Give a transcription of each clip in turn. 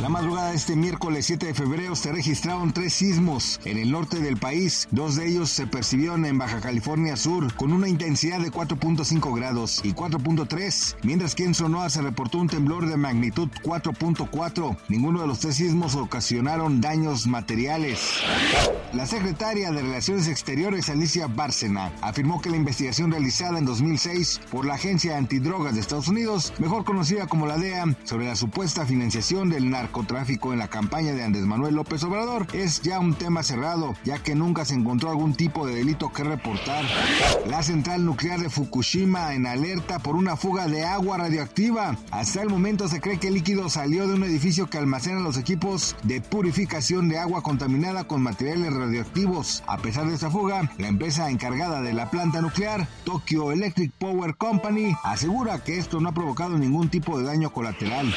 La madrugada de este miércoles 7 de febrero se registraron tres sismos en el norte del país. Dos de ellos se percibieron en Baja California Sur con una intensidad de 4.5 grados y 4.3, mientras que en Sonora se reportó un temblor de magnitud 4.4. Ninguno de los tres sismos ocasionaron daños materiales. La secretaria de Relaciones Exteriores, Alicia Bárcena, afirmó que la investigación realizada en 2006 por la Agencia Antidrogas de Estados Unidos, mejor conocida como la DEA, sobre la supuesta financiación del narcotráfico en la campaña de Andrés Manuel López Obrador es ya un tema cerrado, ya que nunca se encontró algún tipo de delito que reportar. La central nuclear de Fukushima en alerta por una fuga de agua radioactiva. Hasta el momento se cree que el líquido salió de un edificio que almacena los equipos de purificación de agua contaminada con materiales radioactivos. A pesar de esta fuga, la empresa encargada de la planta nuclear, Tokyo Electric Power Company, asegura que esto no ha provocado ningún tipo de daño colateral.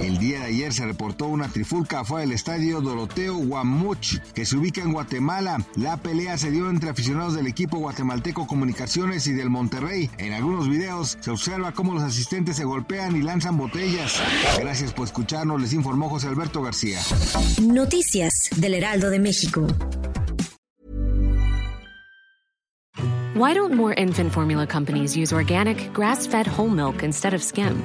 El día de ayer se reportó una trifulca fue del estadio Doroteo Guamuch, que se ubica en Guatemala. La pelea se dio entre aficionados del equipo guatemalteco Comunicaciones y del Monterrey. En algunos videos se observa cómo los asistentes se golpean y lanzan botellas. Gracias por escucharnos, les informó José Alberto García. Noticias del Heraldo de México. Why don't more infant formula companies use organic, grass fed whole milk instead of skim?